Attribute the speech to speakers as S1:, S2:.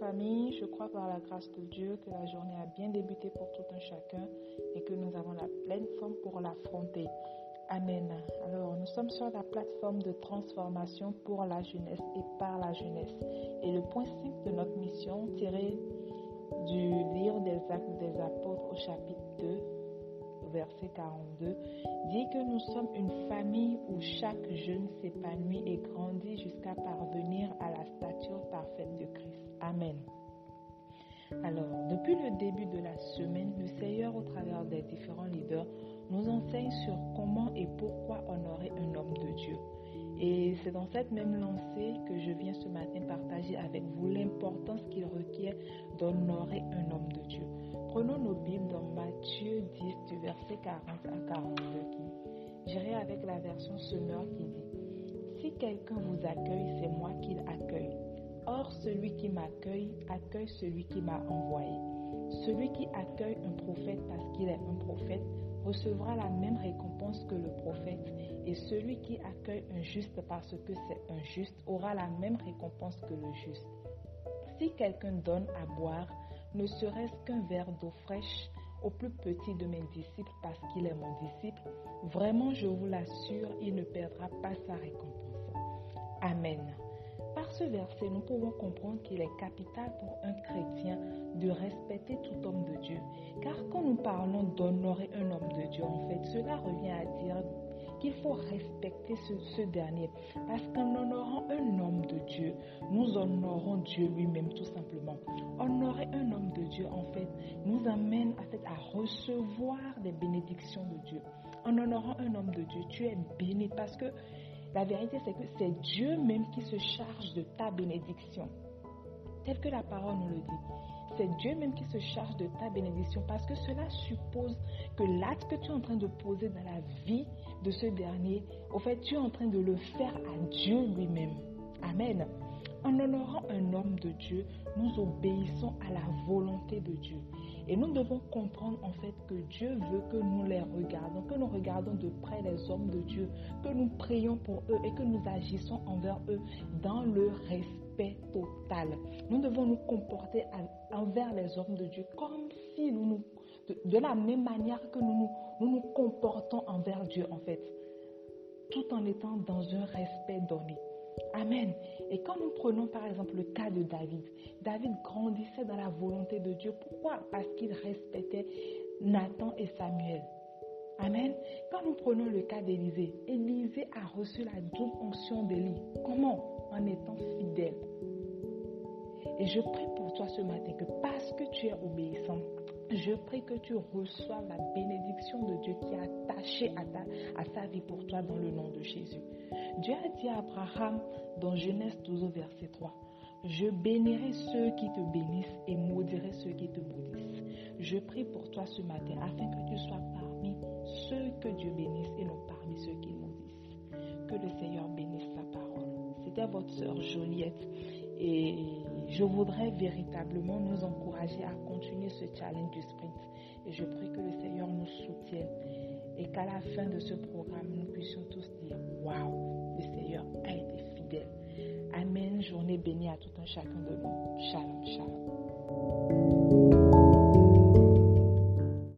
S1: famille, je crois par la grâce de Dieu que la journée a bien débuté pour tout un chacun et que nous avons la pleine forme pour l'affronter. Amen. Alors, nous sommes sur la plateforme de transformation pour la jeunesse et par la jeunesse. Et le 5 de notre mission, tiré du livre des Actes des Apôtres au chapitre 2, verset 42, dit que nous sommes une famille où chaque jeune s'épanouit et grandit jusqu'à parvenir à la stature parfaite de Christ. Amen. Alors, depuis le début de la semaine, le Seigneur, au travers des différents leaders, nous enseigne sur comment et pourquoi honorer un homme de Dieu. Et c'est dans cette même lancée que je viens ce matin partager avec vous l'importance qu'il requiert d'honorer un homme de Dieu. Prenons nos Bibles dans Matthieu 10 du verset 40 à 42 qui j'irai avec la version Semeur qui dit Si quelqu'un vous accueille, c'est moi qu'il accueille. Or, celui qui m'accueille accueille celui qui m'a envoyé. Celui qui accueille un prophète parce qu'il est un prophète recevra la même récompense que le prophète, et celui qui accueille un juste parce que c'est un juste aura la même récompense que le juste. Si quelqu'un donne à boire, ne serait-ce qu'un verre d'eau fraîche au plus petit de mes disciples parce qu'il est mon disciple, vraiment je vous l'assure, il ne perdra pas sa récompense. Amen. Par ce verset, nous pouvons comprendre qu'il est capital pour un chrétien de respecter tout homme de Dieu. Car quand nous parlons d'honorer un homme de Dieu, en fait, cela revient à dire qu'il faut respecter ce, dernier. Parce qu'en honorant un homme de Dieu, nous honorons Dieu lui-même tout simplement. Honorer un homme de Dieu, en fait, nous amène à, à recevoir des bénédictions de Dieu. En honorant un homme de Dieu, tu es béni parce que la vérité, c'est que c'est Dieu même qui se charge de ta bénédiction. Tel que la parole nous le dit. C'est Dieu même qui se charge de ta bénédiction parce que cela suppose que l'acte que tu es en train de poser dans la vie de ce dernier, au fait, tu es en train de le faire à Dieu lui-même. Amen. En honorant un homme de Dieu, nous obéissons à la volonté de Dieu. Et nous devons comprendre en fait que Dieu veut que nous les regardons, que nous regardons de près les hommes de Dieu, que nous prions pour eux et que nous agissons envers eux dans le respect total. Nous devons nous comporter envers les hommes de Dieu comme si nous nous, de, la même manière que nous nous, nous comportons envers Dieu en fait, tout en étant dans un respect donné. Amen. Et quand nous prenons par exemple le cas de David, David grandissait dans la volonté de Dieu. Pourquoi? Parce qu'il respectait Nathan et Samuel. Amen. Quand nous prenons le cas d'Élisée, Élisée a reçu la double onction d'Élie. Comment? En étant. Et je prie pour toi ce matin que parce que tu es obéissant, je prie que tu reçoives la bénédiction de Dieu qui est attachée à, à sa vie pour toi dans le nom de Jésus. Dieu a dit à Abraham dans Genèse 12 verset 3, Je bénirai ceux qui te bénissent et maudirai ceux qui te maudissent. Je prie pour toi ce matin afin que tu sois parmi ceux que Dieu bénisse et non parmi ceux qui maudissent. Que le Seigneur bénisse sa parole. Votre sœur Joliette et je voudrais véritablement nous encourager à continuer ce challenge du sprint. Et je prie que le Seigneur nous soutienne et qu'à la fin de ce programme, nous puissions tous dire Waouh, le Seigneur a été fidèle. Amen. Journée bénie à tout un chacun de nous. Shalom, shalom.